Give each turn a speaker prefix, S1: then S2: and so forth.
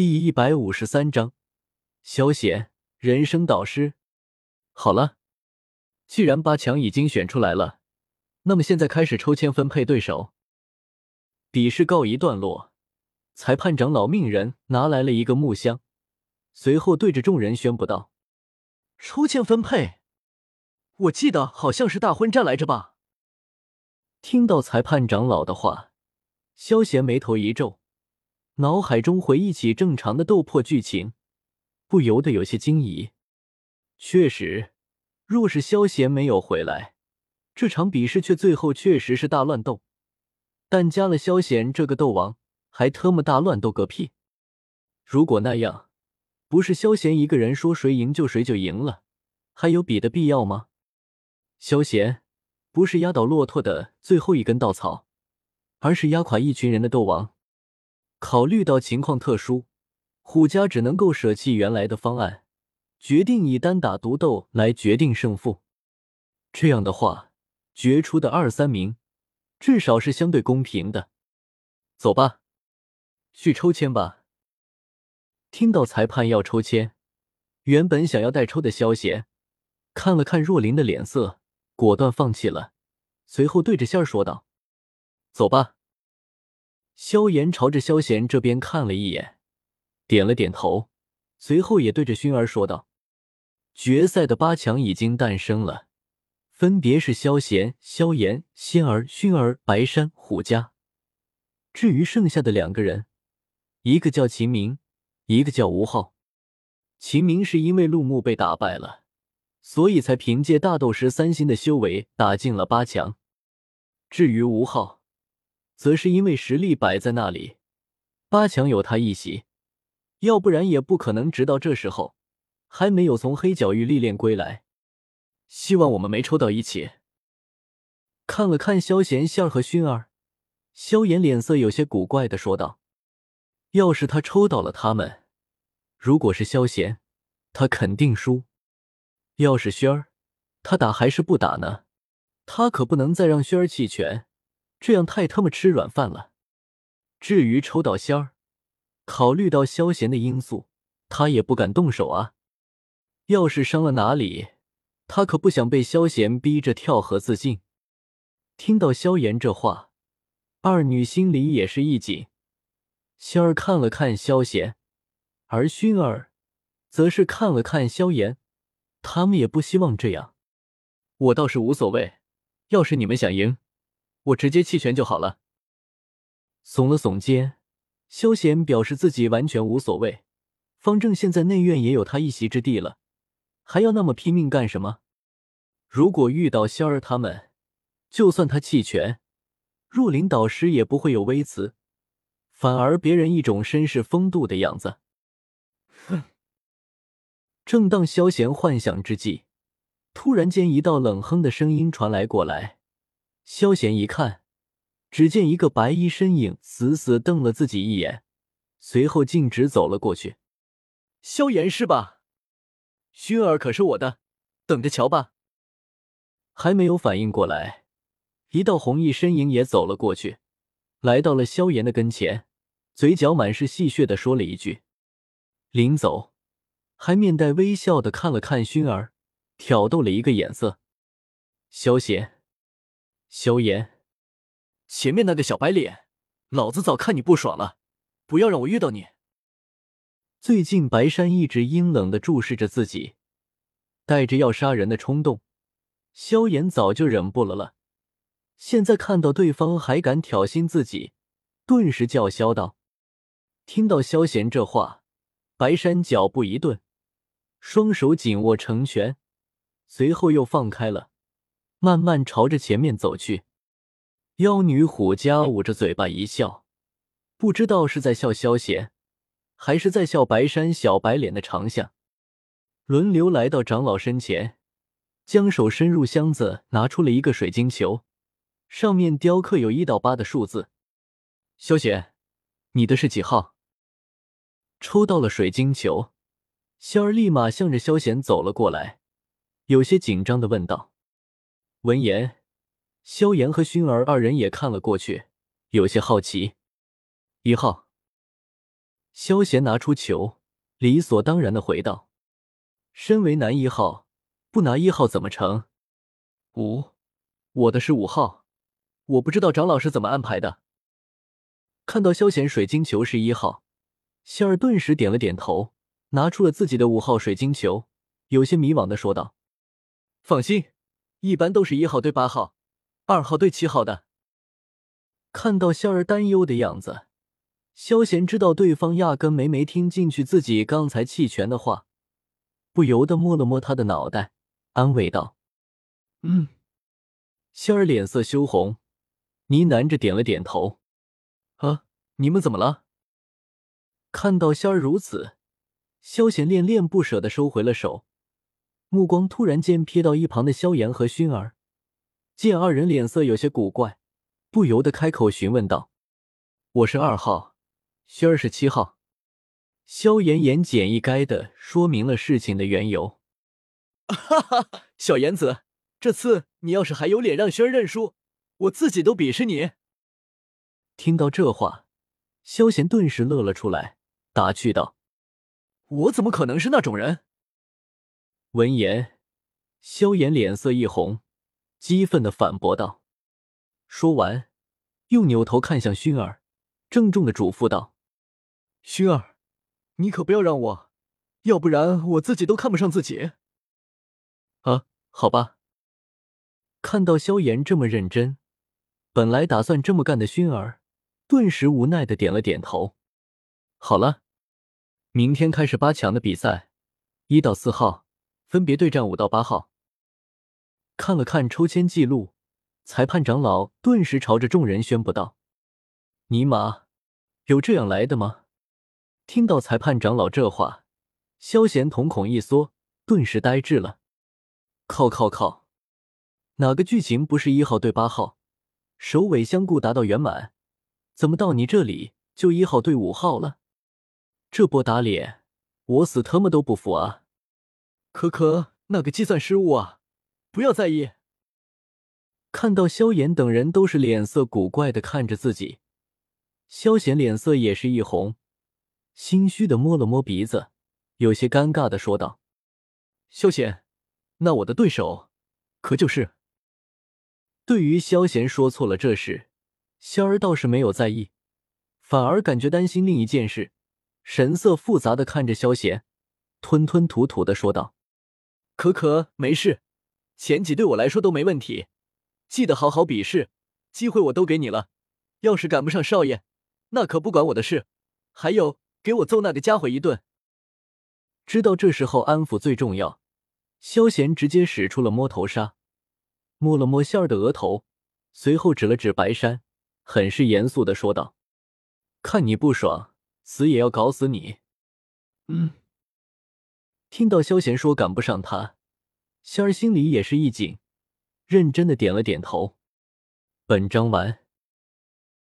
S1: 第一百五十三章，萧贤人生导师。好了，既然八强已经选出来了，那么现在开始抽签分配对手。比试告一段落，裁判长老命人拿来了一个木箱，随后对着众人宣布道：“抽签分配，我记得好像是大婚战来着吧？”听到裁判长老的话，萧贤眉头一皱。脑海中回忆起正常的斗破剧情，不由得有些惊疑。确实，若是萧贤没有回来，这场比试却最后确实是大乱斗。但加了萧贤这个斗王，还特么大乱斗个屁！如果那样，不是萧贤一个人说谁赢就谁就赢了，还有比的必要吗？萧贤不是压倒骆驼的最后一根稻草，而是压垮一群人的斗王。考虑到情况特殊，虎家只能够舍弃原来的方案，决定以单打独斗来决定胜负。这样的话，决出的二三名至少是相对公平的。走吧，去抽签吧。听到裁判要抽签，原本想要代抽的萧贤看了看若琳的脸色，果断放弃了，随后对着仙儿说道：“走吧。”萧炎朝着萧贤这边看了一眼，点了点头，随后也对着薰儿说道：“决赛的八强已经诞生了，分别是萧贤、萧炎、仙儿、薰儿、白山、虎家。至于剩下的两个人，一个叫秦明，一个叫吴昊。秦明是因为陆牧被打败了，所以才凭借大斗师三星的修为打进了八强。至于吴昊，则是因为实力摆在那里，八强有他一席，要不然也不可能直到这时候还没有从黑角域历练归来。希望我们没抽到一起。看了看萧贤、仙儿和薰儿，萧炎脸色有些古怪的说道：“要是他抽到了他们，如果是萧贤，他肯定输；要是薰儿，他打还是不打呢？他可不能再让薰儿弃权。”这样太他妈吃软饭了。至于抽到仙儿，考虑到萧贤的因素，他也不敢动手啊。要是伤了哪里，他可不想被萧贤逼着跳河自尽。听到萧炎这话，二女心里也是一紧。仙儿看了看萧贤，而薰儿则是看了看萧炎，他们也不希望这样。我倒是无所谓，要是你们想赢。我直接弃权就好了。耸了耸肩，萧贤表示自己完全无所谓。方正现在内院也有他一席之地了，还要那么拼命干什么？如果遇到仙儿他们，就算他弃权，若琳导师也不会有微词，反而别人一种绅士风度的样子。哼！正当萧贤幻想之际，突然间一道冷哼的声音传来过来。萧贤一看，只见一个白衣身影死死瞪了自己一眼，随后径直走了过去。萧炎是吧？薰儿可是我的，等着瞧吧。还没有反应过来，一道红衣身影也走了过去，来到了萧炎的跟前，嘴角满是戏谑的说了一句，临走还面带微笑的看了看薰儿，挑逗了一个眼色。萧贤。萧炎，前面那个小白脸，老子早看你不爽了，不要让我遇到你。最近白山一直阴冷的注视着自己，带着要杀人的冲动。萧炎早就忍不了了，现在看到对方还敢挑衅自己，顿时叫嚣道：“听到萧炎这话，白山脚步一顿，双手紧握成拳，随后又放开了。”慢慢朝着前面走去，妖女虎家捂着嘴巴一笑，不知道是在笑萧贤，还是在笑白山小白脸的长相。轮流来到长老身前，将手伸入箱子，拿出了一个水晶球，上面雕刻有一到八的数字。萧贤，你的是几号？抽到了水晶球，仙儿立马向着萧贤走了过来，有些紧张的问道。闻言，萧炎和薰儿二人也看了过去，有些好奇。一号。萧贤拿出球，理所当然的回道：“身为男一号，不拿一号怎么成？”五，我的是五号，我不知道长老是怎么安排的。看到萧贤水晶球是一号，仙儿顿时点了点头，拿出了自己的五号水晶球，有些迷惘的说道：“放心，一般都是一号对八号，二号对七号的。”看到仙儿担忧的样子。萧贤知道对方压根没没听进去自己刚才弃权的话，不由得摸了摸他的脑袋，安慰道：“嗯。”仙儿脸色羞红，呢喃着点了点头。“啊，你们怎么了？”看到仙儿如此，萧贤恋恋不舍的收回了手，目光突然间瞥到一旁的萧炎和薰儿，见二人脸色有些古怪，不由得开口询问道：“我是二号。”熏儿是七号，萧炎言简意赅的说明了事情的缘由。哈哈，小炎子，这次你要是还有脸让熏儿认输，我自己都鄙视你。听到这话，萧炎顿时乐了出来，打趣道：“我怎么可能是那种人？”闻言，萧炎脸色一红，激愤的反驳道。说完，又扭头看向薰儿，郑重的嘱咐道。薰儿，你可不要让我，要不然我自己都看不上自己。啊，好吧。看到萧炎这么认真，本来打算这么干的薰儿，顿时无奈的点了点头。好了，明天开始八强的比赛，一到四号分别对战五到八号。看了看抽签记录，裁判长老顿时朝着众人宣布道：“尼玛，有这样来的吗？”听到裁判长老这话，萧贤瞳孔一缩，顿时呆滞了。靠靠靠！哪个剧情不是一号对八号，首尾相顾达到圆满？怎么到你这里就一号对五号了？这波打脸，我死他妈都不服啊！可可，那个计算失误啊！不要在意。看到萧炎等人都是脸色古怪的看着自己，萧贤脸色也是一红。心虚的摸了摸鼻子，有些尴尬的说道：“萧贤，那我的对手可就是……”对于萧贤说错了这事，仙儿倒是没有在意，反而感觉担心另一件事，神色复杂的看着萧贤，吞吞吐吐的说道：“可可，没事，前几对我来说都没问题，记得好好比试，机会我都给你了，要是赶不上少爷，那可不管我的事。还有。”给我揍那个家伙一顿！知道这时候安抚最重要，萧贤直接使出了摸头杀，摸了摸仙儿的额头，随后指了指白山，很是严肃的说道：“看你不爽，死也要搞死你！”嗯，听到萧贤说赶不上他，仙儿心里也是一紧，认真的点了点头。本章完。